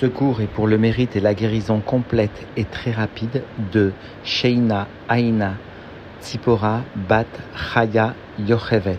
Ce cours est pour le mérite et la guérison complète et très rapide de Sheina Aina Tzipora Bat Chaya Yochevet.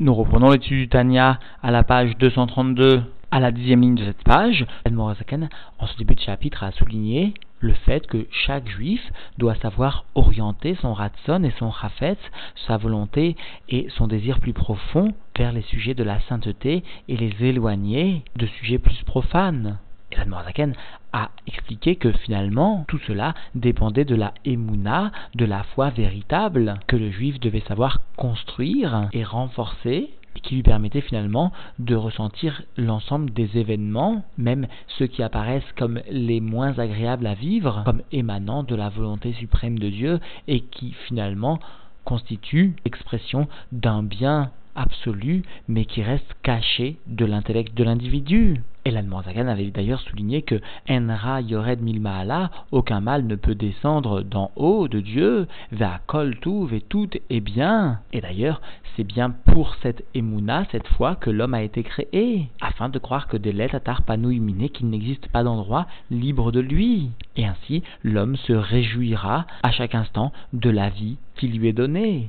Nous reprenons l'étude du Tanya à la page 232, à la dixième ligne de cette page. Morazaken, en ce début de chapitre, a souligné le fait que chaque juif doit savoir orienter son ratson et son chafetz, sa volonté et son désir plus profond vers les sujets de la sainteté et les éloigner de sujets plus profanes. Et l'Admorazaken a expliqué que finalement tout cela dépendait de la émouna, de la foi véritable que le juif devait savoir construire et renforcer qui lui permettait finalement de ressentir l'ensemble des événements, même ceux qui apparaissent comme les moins agréables à vivre, comme émanant de la volonté suprême de Dieu et qui finalement constituent l'expression d'un bien absolu, mais qui reste caché de l'intellect de l'individu. Et l'Admorazagan avait d'ailleurs souligné que Enra Yored Milmaala, aucun mal ne peut descendre d'en haut de Dieu, va kol et tout est bien. Et d'ailleurs, c'est bien pour cette émouna, cette foi, que l'homme a été créé, afin de croire que des lettres à qu'il n'existe pas d'endroit libre de lui. Et ainsi, l'homme se réjouira à chaque instant de la vie qui lui est donnée.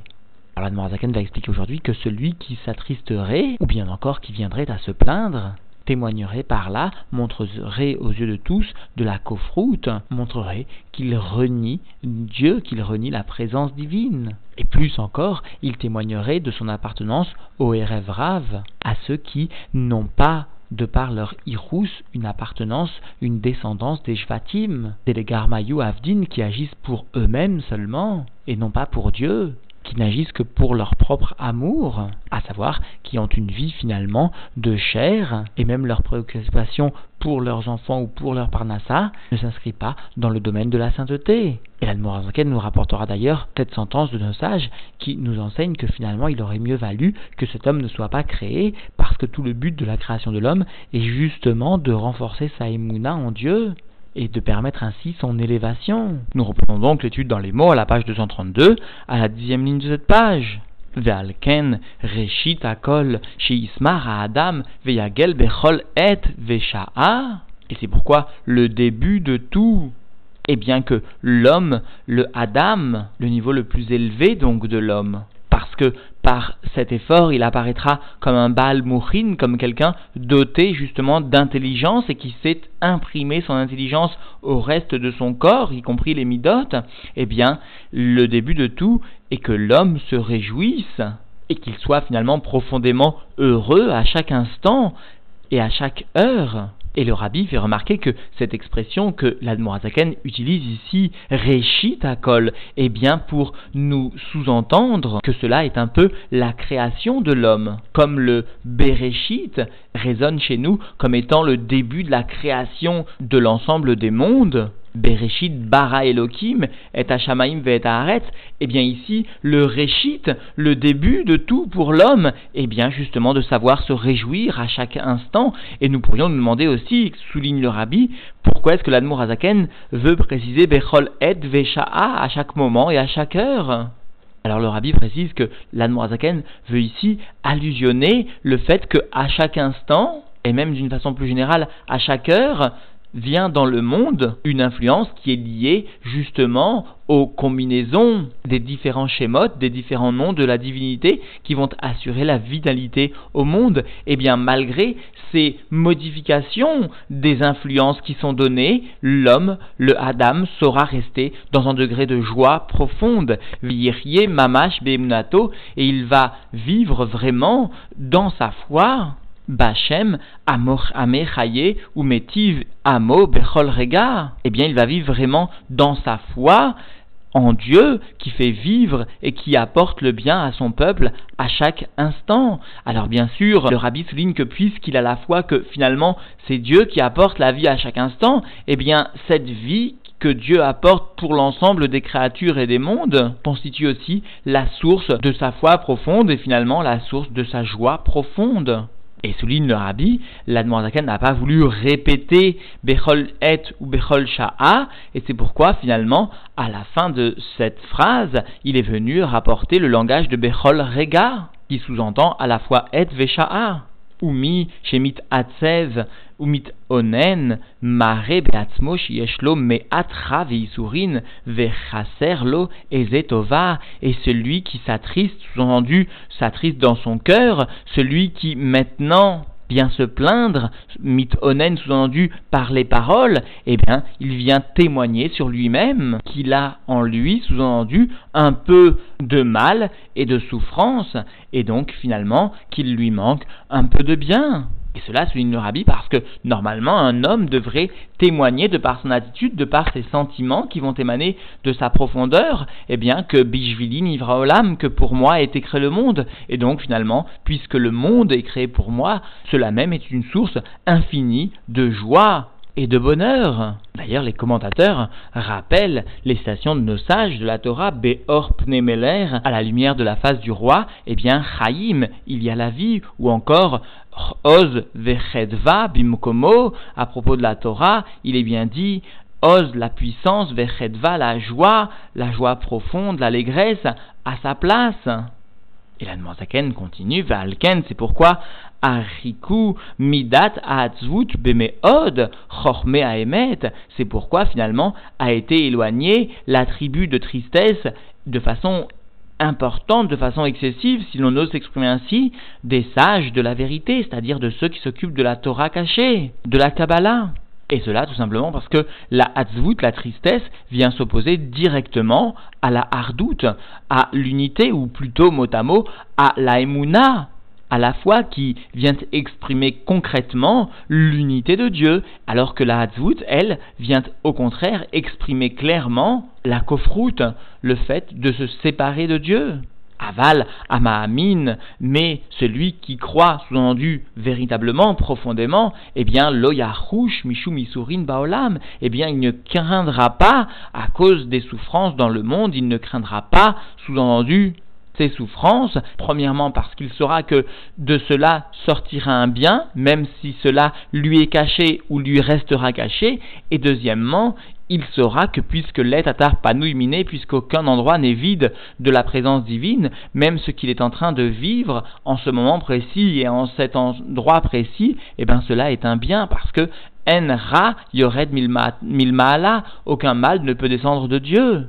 Alors la va expliquer aujourd'hui que celui qui s'attristerait, ou bien encore qui viendrait à se plaindre, témoignerait par là, montrerait aux yeux de tous de la coffroute, montrerait qu'il renie Dieu, qu'il renie la présence divine. Et plus encore, il témoignerait de son appartenance au Rav, à ceux qui n'ont pas de par leur irous, une appartenance, une descendance des Shvatim, des Garmayou Avdin qui agissent pour eux-mêmes seulement, et non pas pour Dieu qui n'agissent que pour leur propre amour, à savoir qui ont une vie finalement de chair, et même leur préoccupation pour leurs enfants ou pour leur parnassa ne s'inscrit pas dans le domaine de la sainteté. Et l'Admorazanken nous rapportera d'ailleurs cette sentence de nos sages qui nous enseigne que finalement il aurait mieux valu que cet homme ne soit pas créé parce que tout le but de la création de l'homme est justement de renforcer sa émouna en Dieu et de permettre ainsi son élévation. Nous reprenons donc l'étude dans les mots à la page 232, à la dixième ligne de cette page. Ve'alken reshit akol adam ve'yagel bechol et ve'sha'a. Et c'est pourquoi le début de tout est bien que l'homme, le Adam, le niveau le plus élevé donc de l'homme, parce que par cet effort, il apparaîtra comme un Baal Mouchin, comme quelqu'un doté justement d'intelligence et qui sait imprimer son intelligence au reste de son corps, y compris les midotes, eh bien, le début de tout est que l'homme se réjouisse et qu'il soit finalement profondément heureux à chaque instant et à chaque heure. Et le rabbi fait remarquer que cette expression que l'Admorazaken utilise ici, Réchit Akol, est bien pour nous sous-entendre que cela est un peu la création de l'homme. Comme le Bereshit résonne chez nous comme étant le début de la création de l'ensemble des mondes, Bereshit bara Elohim et Hashamaim ve et eh bien ici, le Réchit, le début de tout pour l'homme, eh bien justement de savoir se réjouir à chaque instant. Et nous pourrions nous demander aussi, souligne le Rabbi, pourquoi est-ce que l'Admour Azaken veut préciser Bechol et Vesha'a à chaque moment et à chaque heure? Alors le rabbi précise que l'Admorazaken veut ici allusionner le fait que à chaque instant, et même d'une façon plus générale à chaque heure, vient dans le monde une influence qui est liée justement aux combinaisons des différents schémotes, des différents noms de la divinité qui vont assurer la vitalité au monde. Et eh bien malgré ces modifications des influences qui sont données, l'homme, le Adam, saura rester dans un degré de joie profonde. mamash et il va vivre vraiment dans sa foi Bachem, Amor Ame ou Metiv Amo Bechol Rega, eh bien il va vivre vraiment dans sa foi en Dieu qui fait vivre et qui apporte le bien à son peuple à chaque instant. Alors bien sûr, le rabbi souligne que puisqu'il a la foi que finalement c'est Dieu qui apporte la vie à chaque instant, eh bien cette vie que Dieu apporte pour l'ensemble des créatures et des mondes constitue aussi la source de sa foi profonde et finalement la source de sa joie profonde. Et souligne le rabbi, l'Admorazaken n'a pas voulu répéter Bechol et ou Bechol Sha'a, et c'est pourquoi finalement, à la fin de cette phrase, il est venu rapporter le langage de Bechol Rega, qui sous-entend à la fois et Vesha'a. Umi, Shemit Atsev, Umit Onen, Mare Beatzmo, Shieshlo, Meatra Veisurin, Vechaserlo, Ezetova, et celui qui s'attriste, sous-entendu, s'attriste dans son cœur, celui qui maintenant bien se plaindre, mit onen sous-entendu par les paroles, eh bien, il vient témoigner sur lui-même qu'il a en lui, sous-entendu, un peu de mal et de souffrance, et donc finalement qu'il lui manque un peu de bien. Et cela souligne le rabbi parce que normalement un homme devrait témoigner de par son attitude, de par ses sentiments qui vont émaner de sa profondeur, eh bien que Bishvili Nivra Olam, que pour moi est créé le monde. Et donc finalement, puisque le monde est créé pour moi, cela même est une source infinie de joie et de bonheur. D'ailleurs, les commentateurs rappellent les stations de nos sages de la Torah, Beor Pnemeler, à la lumière de la face du roi, eh bien, Chaim, il y a la vie, ou encore Oz Vechedva Bimkomo, à propos de la Torah, il est bien dit Oz la puissance, Vechedva la joie, la joie profonde, l'allégresse, à sa place. Et la Zaken continue, Valken, c'est pourquoi Ariku Midat Atzvut Bemeod Chorme Aemet, c'est pourquoi finalement a été éloigné l'attribut de tristesse de façon importante, de façon excessive, si l'on ose s'exprimer ainsi, des sages de la vérité, c'est-à-dire de ceux qui s'occupent de la Torah cachée, de la Kabbalah. Et cela tout simplement parce que la hatzvut, la tristesse, vient s'opposer directement à la hardout, à l'unité, ou plutôt mot à mot, à la emuna, à la foi qui vient exprimer concrètement l'unité de Dieu, alors que la hatzvut, elle, vient au contraire exprimer clairement la kofrout, le fait de se séparer de Dieu. Aval, Amaamin, mais celui qui croit, sous-entendu véritablement, profondément, eh bien, loyahush, mishu misurin baolam, eh bien, il ne craindra pas, à cause des souffrances dans le monde, il ne craindra pas, sous-entendu, ses souffrances, premièrement parce qu'il saura que de cela sortira un bien, même si cela lui est caché ou lui restera caché, et deuxièmement, il saura que puisque l'être atar panouiminé, puisqu'aucun endroit n'est vide de la présence divine, même ce qu'il est en train de vivre en ce moment précis et en cet endroit précis, eh bien cela est un bien parce que en ra yored milmaala, aucun mal ne peut descendre de Dieu.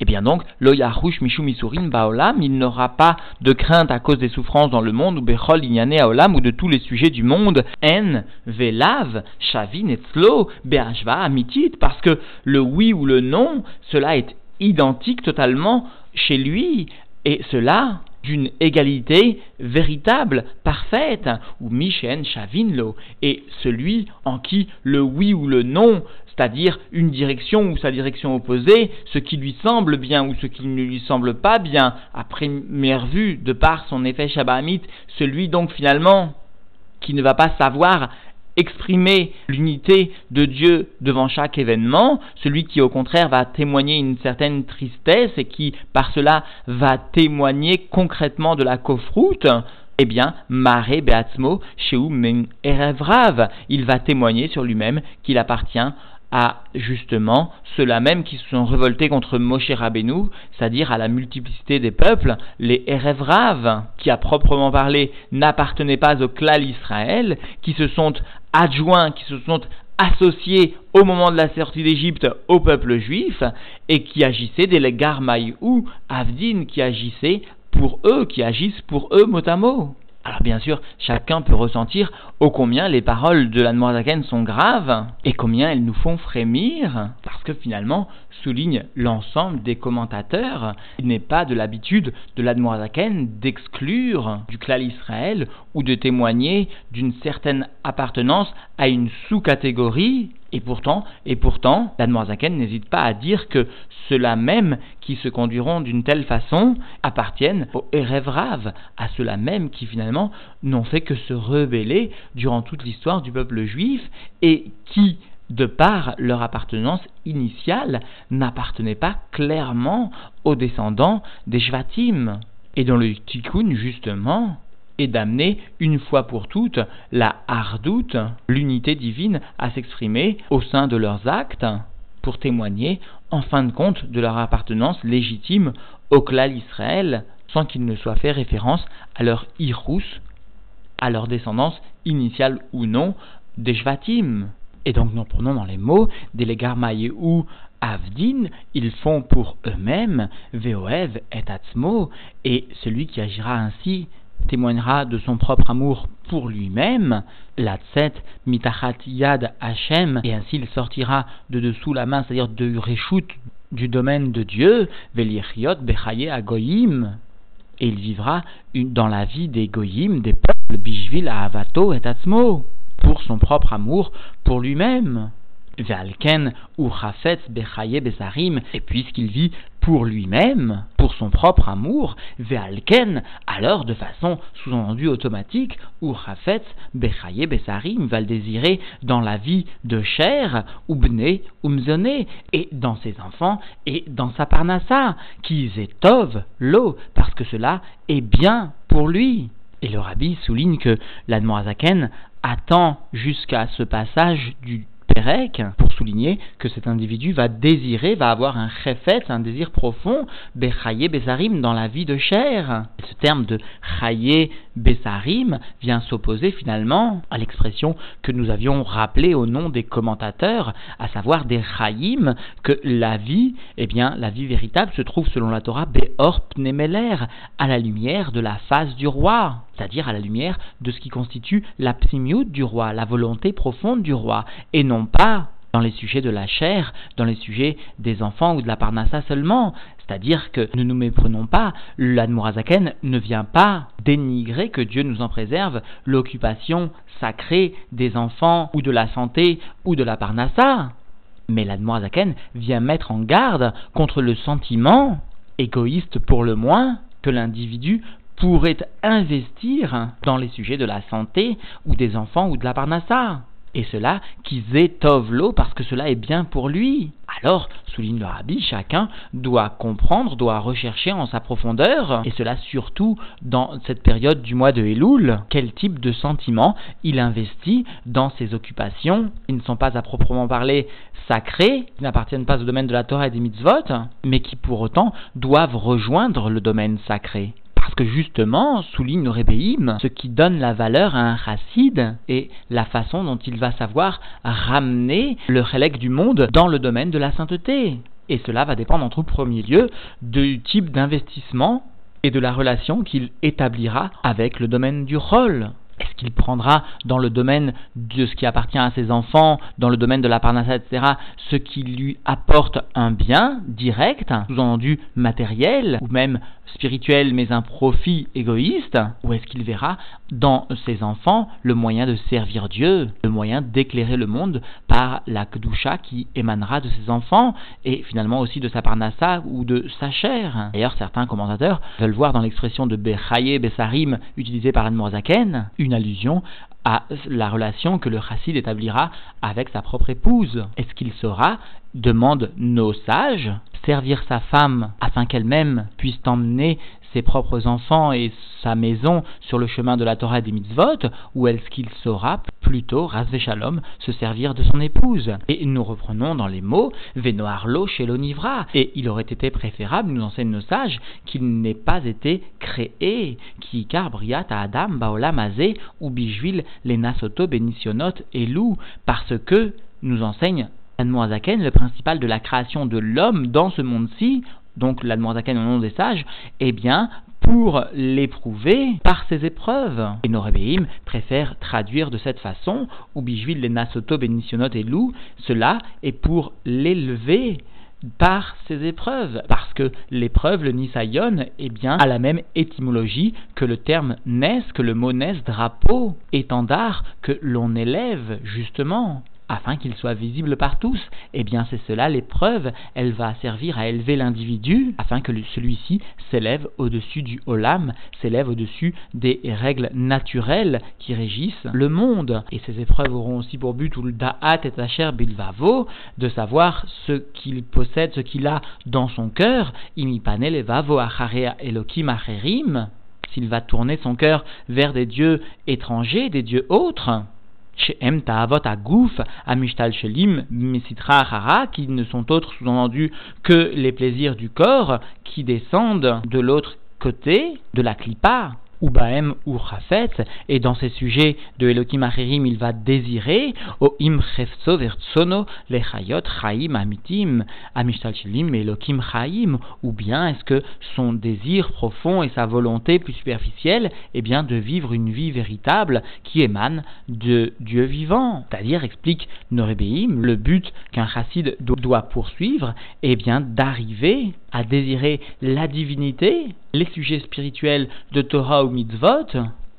Eh bien donc, lo yahush mishum isurin baolam, il n'aura pas de crainte à cause des souffrances dans le monde, ou bechol inyane aolam, ou de tous les sujets du monde, en, velav, shavin etzlo, be'ashva amitit, parce que le oui ou le non, cela est identique totalement chez lui, et cela d'une égalité véritable, parfaite, ou Mishen Shavinlo, et celui en qui le oui ou le non c'est-à-dire une direction ou sa direction opposée, ce qui lui semble bien ou ce qui ne lui semble pas bien, à première vue, de par son effet Shabbat celui donc finalement qui ne va pas savoir exprimer l'unité de Dieu devant chaque événement, celui qui au contraire va témoigner une certaine tristesse et qui par cela va témoigner concrètement de la kofroute, eh bien, Mare Beatzmo, Men Erevrav, il va témoigner sur lui-même qu'il appartient à justement ceux-là même qui se sont révoltés contre Moshe Rabbeinu, c'est-à-dire à la multiplicité des peuples, les Erevrav, qui à proprement parler n'appartenaient pas au clan Israël, qui se sont adjoints, qui se sont associés au moment de la sortie d'Égypte au peuple juif, et qui agissaient des ou Avdin, qui agissaient pour eux, qui agissent pour eux mot à mot. Alors bien sûr, chacun peut ressentir ô combien les paroles de l'Admorazaken sont graves et combien elles nous font frémir, parce que finalement, souligne l'ensemble des commentateurs, il n'est pas de l'habitude de l'Admorazaken d'exclure du clan Israël ou de témoigner d'une certaine appartenance à une sous-catégorie et pourtant, et pourtant, l'Admorazaken n'hésite pas à dire que ceux-là même qui se conduiront d'une telle façon appartiennent aux Erevrav, à ceux-là même qui finalement n'ont fait que se rebeller durant toute l'histoire du peuple juif et qui, de par leur appartenance initiale, n'appartenaient pas clairement aux descendants des Shvatim. Et dans le Tikkun, justement, et d'amener une fois pour toutes la hardoute, l'unité divine, à s'exprimer au sein de leurs actes pour témoigner en fin de compte de leur appartenance légitime au clan Israël sans qu'il ne soit fait référence à leur irous à leur descendance initiale ou non des Shvatim. Et donc nous prenons dans les mots des ou Avdin, ils font pour eux-mêmes Veoev et Atzmo, et celui qui agira ainsi témoignera de son propre amour pour lui-même, la tset mitachat yad Hashem, et ainsi il sortira de dessous la main, c'est-à-dire de Réchout du domaine de Dieu, velichiot bechaye agoyim, et il vivra dans la vie des goyim, des peuples, bishvil avato et atzmo, pour son propre amour pour lui-même. Ou Besarim, et puisqu'il vit pour lui-même, pour son propre amour, Vealken, alors de façon sous-entendue automatique, ou Bechaye Besarim va le désirer dans la vie de chair, ou Bne, ou Mzone, et dans ses enfants, et dans sa parnassa, qui tov l'eau, parce que cela est bien pour lui. Et le rabbi souligne que l'Admoazaken attend jusqu'à ce passage du pour souligner que cet individu va désirer, va avoir un chefet, un désir profond, bechaye besarim, dans la vie de chair. Ce terme de chaye besarim vient s'opposer finalement à l'expression que nous avions rappelée au nom des commentateurs, à savoir des chayim, que la vie, eh bien, la vie véritable se trouve selon la Torah beor pnemeler, à la lumière de la face du roi c'est-à-dire à la lumière de ce qui constitue la psimiut du roi, la volonté profonde du roi, et non pas dans les sujets de la chair, dans les sujets des enfants ou de la parnassa seulement. C'est-à-dire que ne nous méprenons pas, l'Admorazaken ne vient pas dénigrer, que Dieu nous en préserve, l'occupation sacrée des enfants ou de la santé ou de la parnassa. Mais l'Admorazaken vient mettre en garde contre le sentiment, égoïste pour le moins, que l'individu pourrait investir dans les sujets de la santé ou des enfants ou de la parnassa. Et cela l'eau parce que cela est bien pour lui. Alors, souligne le rabbi, chacun doit comprendre, doit rechercher en sa profondeur, et cela surtout dans cette période du mois de Elul, quel type de sentiments il investit dans ses occupations, qui ne sont pas à proprement parler sacrées, qui n'appartiennent pas au domaine de la Torah et des mitzvot, mais qui pour autant doivent rejoindre le domaine sacré. Parce que justement, souligne Rébéim, ce qui donne la valeur à un chassid est la façon dont il va savoir ramener le relègue du monde dans le domaine de la sainteté. Et cela va dépendre en tout premier lieu du type d'investissement et de la relation qu'il établira avec le domaine du rôle. Est-ce qu'il prendra dans le domaine de ce qui appartient à ses enfants, dans le domaine de la parnassa, etc., ce qui lui apporte un bien direct, sous-entendu matériel, ou même spirituel, mais un profit égoïste Ou est-ce qu'il verra dans ses enfants le moyen de servir Dieu, le moyen d'éclairer le monde par la Kedusha qui émanera de ses enfants, et finalement aussi de sa parnassa ou de sa chair D'ailleurs, certains commentateurs veulent voir dans l'expression de Bechaye Besarim utilisée par Anne une allusion à la relation que le chassid établira avec sa propre épouse. Est-ce qu'il saura, demande nos sages, servir sa femme afin qu'elle-même puisse emmener ses propres enfants et sa maison sur le chemin de la Torah et des mitzvot, ou est-ce qu'il saura plutôt, rasvé shalom, se servir de son épouse? Et nous reprenons dans les mots Venoarlo chez l'onivra, et il aurait été préférable, nous enseignent nos sages, qu'il n'ait pas été créé, qui car briat à Adam, baolam ou bijvil les nasoto et lou, parce que, nous enseigne le principal de la création de l'homme dans ce monde-ci, donc l'Admoazaken au nom des sages, eh bien, pour l'éprouver par ses épreuves. Et Norébéim préfère traduire de cette façon, ou bijvil les nasoto benisionot et lou, cela est pour l'élever par ses épreuves, parce que l'épreuve, le nisayon, eh bien, a la même étymologie que le terme nes, que le mot nes, drapeau, étendard, que l'on élève, justement afin qu'il soit visible par tous. Eh bien, c'est cela l'épreuve. Elle va servir à élever l'individu afin que celui-ci s'élève au-dessus du olam, s'élève au-dessus des règles naturelles qui régissent le monde. Et ces épreuves auront aussi pour but, ou le da'at et asher bilvavo, de savoir ce qu'il possède, ce qu'il a dans son cœur. Imipane levavo acharea elokim acherim. S'il va tourner son cœur vers des dieux étrangers, des dieux autres Ta'avot agouf amishtal shelim mesitra hara, qui ne sont autres sous-entendus que les plaisirs du corps qui descendent de l'autre côté de la clipa. Ou Baem ou Chafet, et dans ces sujets de Elohim Acherim, il va désirer, o im chefso vertsono lechayot amitim, amishtal shilim Elohim ou bien est-ce que son désir profond et sa volonté plus superficielle, est bien, de vivre une vie véritable qui émane de Dieu vivant. C'est-à-dire, explique Norébeim, le but qu'un chassid doit poursuivre, est bien d'arriver à désirer la divinité, les sujets spirituels de Torah ou mitzvot,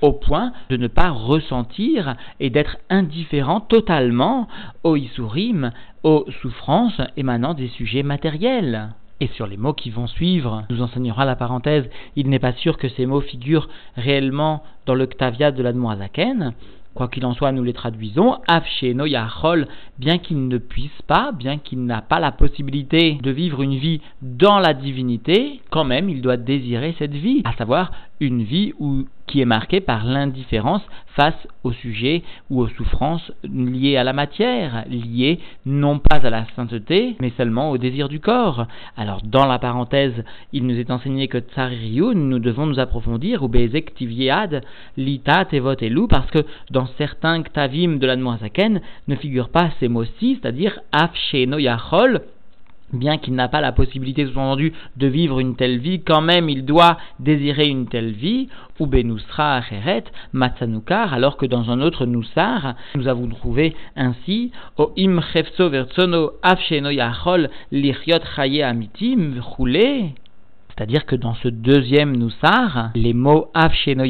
au point de ne pas ressentir et d'être indifférent totalement aux isurim, aux souffrances émanant des sujets matériels. Et sur les mots qui vont suivre, nous enseignera la parenthèse, il n'est pas sûr que ces mots figurent réellement dans le Ktavia de l'Admoazaken, Quoi qu'il en soit, nous les traduisons. Afsheno Yachol, bien qu'il ne puisse pas, bien qu'il n'a pas la possibilité de vivre une vie dans la divinité, quand même il doit désirer cette vie, à savoir une vie qui est marqué par l'indifférence face au sujet ou aux souffrances liées à la matière, liées non pas à la sainteté, mais seulement au désir du corps. Alors, dans la parenthèse, il nous est enseigné que Tsaririun, nous devons nous approfondir, ou Bezek Tiviad, Lita, Tevot et Lou, parce que dans certains Ktavim de la ne figurent pas ces mots-ci, c'est-à-dire Af Yachol, bien qu'il n'a pas la possibilité, sous-entendu, de vivre une telle vie, quand même il doit désirer une telle vie, ou benusra acheret, matsanukar, alors que dans un autre nusar, nous avons trouvé ainsi, o im chefso vertsono afsheno amitim roulé. C'est-à-dire que dans ce deuxième nusar, les mots afsheno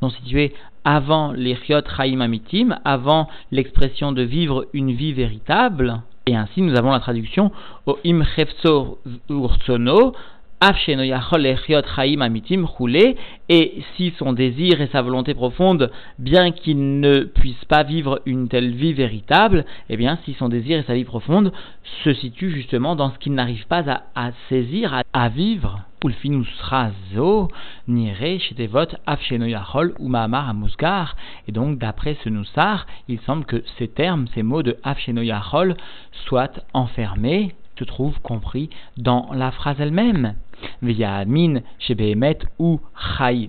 sont situés avant Chaim Amitim, avant l'expression de vivre une vie véritable, et ainsi, nous avons la traduction au im urtsono, et si son désir et sa volonté profonde, bien qu'il ne puisse pas vivre une telle vie véritable, eh bien, si son désir et sa vie profonde se situent justement dans ce qu'il n'arrive pas à, saisir, à, vivre. Et donc, d'après ce Noussar, il semble que ces termes, ces mots de afshenoyachol soient enfermés se trouve compris dans la phrase elle-même. Shebehemet ou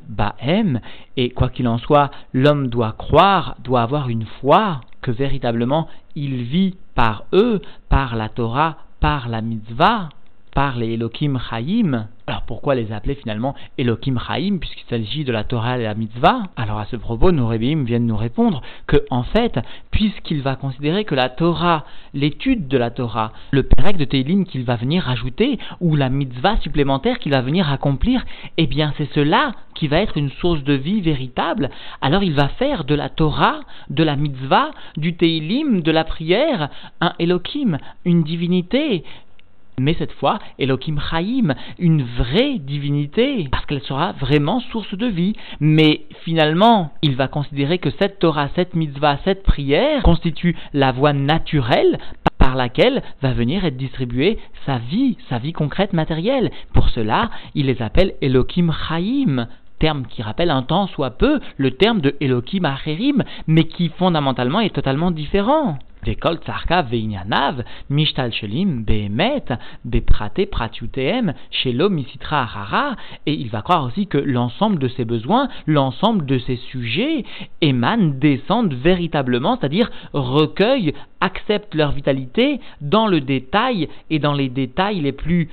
bahem. Et quoi qu'il en soit, l'homme doit croire, doit avoir une foi que véritablement il vit par eux, par la Torah, par la mitzvah par les Elohim Chaim. Alors pourquoi les appeler finalement Elohim Chaim puisqu'il s'agit de la Torah et la Mitzvah? Alors à ce propos, nos Rébéim viennent nous répondre que en fait, puisqu'il va considérer que la Torah, l'étude de la Torah, le Pérec de Teilim qu'il va venir ajouter ou la Mitzvah supplémentaire qu'il va venir accomplir, eh bien c'est cela qui va être une source de vie véritable. Alors il va faire de la Torah, de la Mitzvah, du Teilim, de la prière, un Elohim, une divinité, mais cette fois Elohim Chaim, une vraie divinité, parce qu'elle sera vraiment source de vie. Mais finalement, il va considérer que cette Torah, cette mitzvah, cette prière constitue la voie naturelle par laquelle va venir être distribuée sa vie, sa vie concrète matérielle. Pour cela, il les appelle Elohim Chaim, terme qui rappelle un temps soit peu le terme de Elohim Acherim, mais qui fondamentalement est totalement différent. Vekol tsarka veinyanav, mishtal shelim, behemet, beprate pratiuteem, shelo misitra harara, et il va croire aussi que l'ensemble de ses besoins, l'ensemble de ses sujets émanent, descendent véritablement, c'est-à-dire recueillent, acceptent leur vitalité dans le détail et dans les détails les plus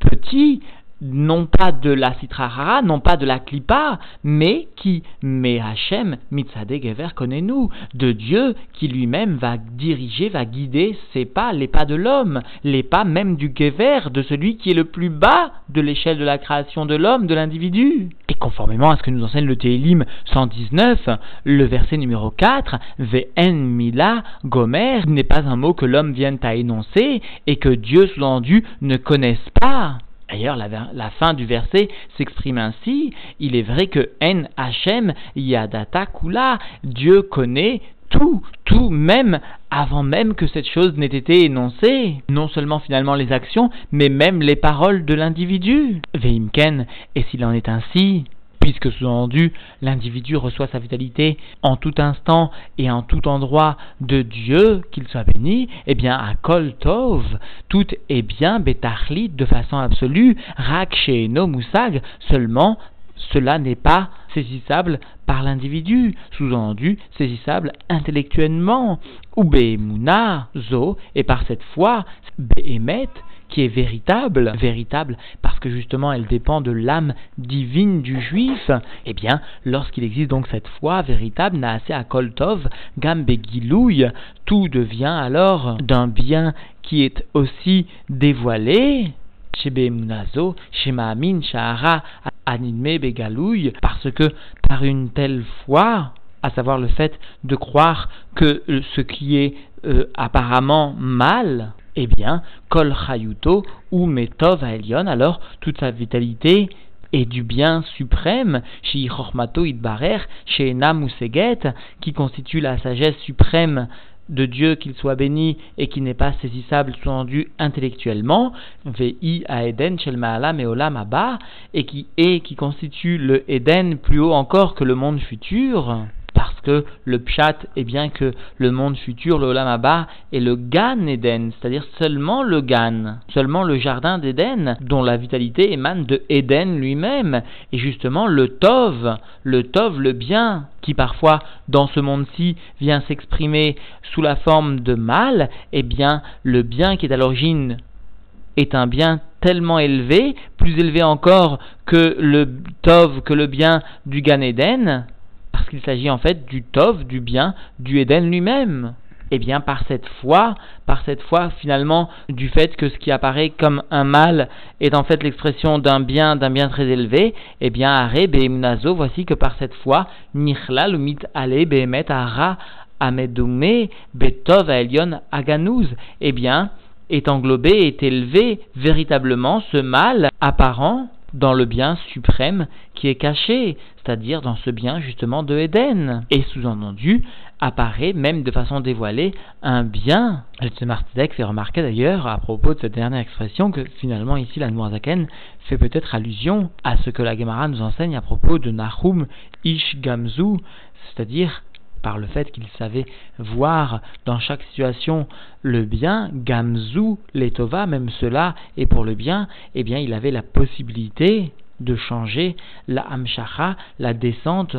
petits non pas de la citrahara, non pas de la klipa, mais qui, mais Hachem, mitzadeh gever, connaît-nous, de Dieu qui lui-même va diriger, va guider ses pas, les pas de l'homme, les pas même du gever, de celui qui est le plus bas de l'échelle de la création de l'homme, de l'individu. Et conformément à ce que nous enseigne le Télim 119, le verset numéro 4, Ve'en mila gomer, n'est pas un mot que l'homme vienne à énoncer et que Dieu sous-entendu ne connaisse pas. D'ailleurs, la, fin du verset s'exprime ainsi. Il est vrai que En Hachem Yadata Kula, Dieu connaît tout, tout même avant même que cette chose n'ait été énoncée. Non seulement finalement les actions, mais même les paroles de l'individu. Veimken, et s'il en est ainsi, puisque sous-entendu, l'individu reçoit sa vitalité en tout instant et en tout endroit de Dieu, qu'il soit béni, eh bien, à Kol Tov, tout est bien, Betachlit, de façon absolue, Rak no Musag, seulement cela n'est pas saisissable par l'individu, sous-entendu saisissable intellectuellement, ou Behemuna, Zo, et par cette foi, Behemet, qui est véritable, véritable parce que justement elle dépend de l'âme divine du juif, eh bien, lorsqu'il existe donc cette foi véritable, Naase Akoltov, Gambe tout devient alors d'un bien qui est aussi dévoilé, Munazo, Shemaamin, Shahara, Begalouille, parce que par une telle foi, à savoir le fait de croire que ce qui est euh, apparemment mal, eh bien, Kol Chayuto ou Metov Elion, alors toute sa vitalité est du bien suprême, chez Chormato Idbarer, chez Namuseget, qui constitue la sagesse suprême de Dieu qu'il soit béni et qui n'est pas saisissable sous-entendu intellectuellement, VI à Eden, Shel Ma'alam et Olam et qui est, qui constitue le Eden plus haut encore que le monde futur parce que le pshat est bien que le monde futur, le Olam est le Gan Eden, c'est-à-dire seulement le Gan, seulement le jardin d'Éden, dont la vitalité émane de Eden lui-même, et justement le Tov, le Tov, le bien, qui parfois dans ce monde-ci vient s'exprimer sous la forme de mal, eh bien le bien qui est à l'origine est un bien tellement élevé, plus élevé encore que le Tov, que le bien du Gan Eden, parce qu'il s'agit en fait du Tov, du bien, du Eden lui-même. Eh bien par cette foi, par cette foi finalement du fait que ce qui apparaît comme un mal est en fait l'expression d'un bien, d'un bien très élevé, eh bien Are Be'emnazo, voici que par cette foi, Nichla mit Ale Be'emet Ara Amedume Betov Aelion Aganouz, eh bien est englobé, est élevé véritablement ce mal apparent dans le bien suprême qui est caché, c'est-à-dire dans ce bien justement de Éden. Et sous-entendu, apparaît même de façon dévoilée un bien. Le fait remarquer d'ailleurs à propos de cette dernière expression que finalement ici la Noirzaken fait peut-être allusion à ce que la Gemara nous enseigne à propos de Nahum Ish Gamzu, c'est-à-dire par le fait qu'il savait voir dans chaque situation le bien, gamzu, letova, même cela, et pour le bien, eh bien, il avait la possibilité de changer la hamshacha, la descente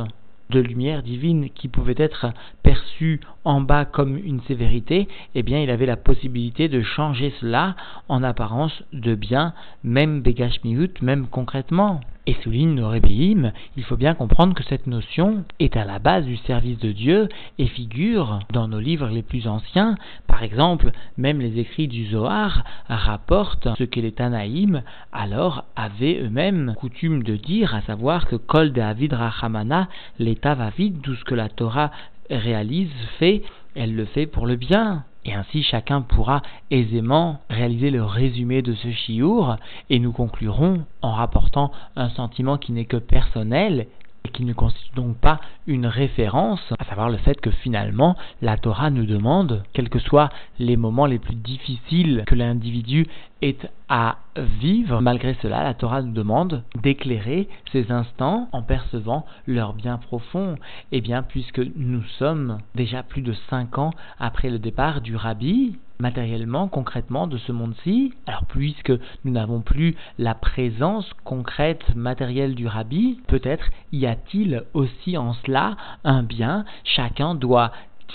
de lumière divine qui pouvait être perçue en bas comme une sévérité, eh bien il avait la possibilité de changer cela en apparence de bien, même Begashmiut, même concrètement. Et souligne le Rébéim, il faut bien comprendre que cette notion est à la base du service de Dieu et figure dans nos livres les plus anciens. Par exemple, même les écrits du Zohar rapportent ce que les Tanaïm alors avaient eux-mêmes coutume de dire, à savoir que Kol de Avid Rachamana, l'état va vide, tout ce que la Torah réalise, fait, elle le fait pour le bien. Et ainsi chacun pourra aisément réaliser le résumé de ce chiour et nous conclurons en rapportant un sentiment qui n'est que personnel et qui ne constitue donc pas une référence, à savoir le fait que finalement la Torah nous demande, quels que soient les moments les plus difficiles que l'individu ait à vivre, malgré cela la Torah nous demande d'éclairer ces instants en percevant leur bien profond. Eh bien puisque nous sommes déjà plus de cinq ans après le départ du rabbi, matériellement, concrètement de ce monde-ci. Alors puisque nous n'avons plus la présence concrète, matérielle du rabbi, peut-être y a-t-il aussi en cela un bien, chacun doit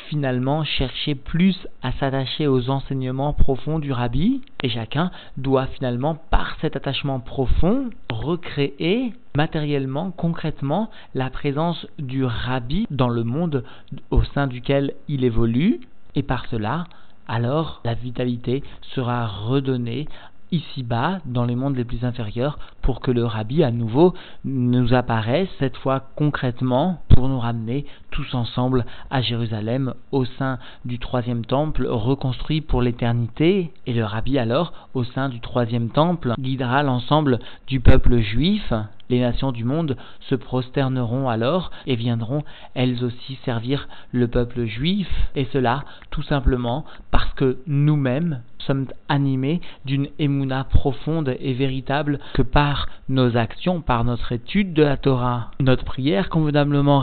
finalement chercher plus à s'attacher aux enseignements profonds du rabbi. Et chacun doit finalement par cet attachement profond recréer matériellement, concrètement la présence du rabbi dans le monde au sein duquel il évolue. Et par cela alors la vitalité sera redonnée ici-bas, dans les mondes les plus inférieurs, pour que le rabbi à nouveau nous apparaisse, cette fois concrètement, pour nous ramener tous ensemble à Jérusalem, au sein du troisième temple, reconstruit pour l'éternité. Et le rabbi alors, au sein du troisième temple, guidera l'ensemble du peuple juif, les nations du monde se prosterneront alors et viendront elles aussi servir le peuple juif, et cela tout simplement parce que nous-mêmes sommes animés d'une émouna profonde et véritable que par nos actions, par notre étude de la Torah, notre prière convenablement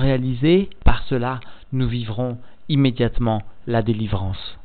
par cela nous vivrons immédiatement la délivrance.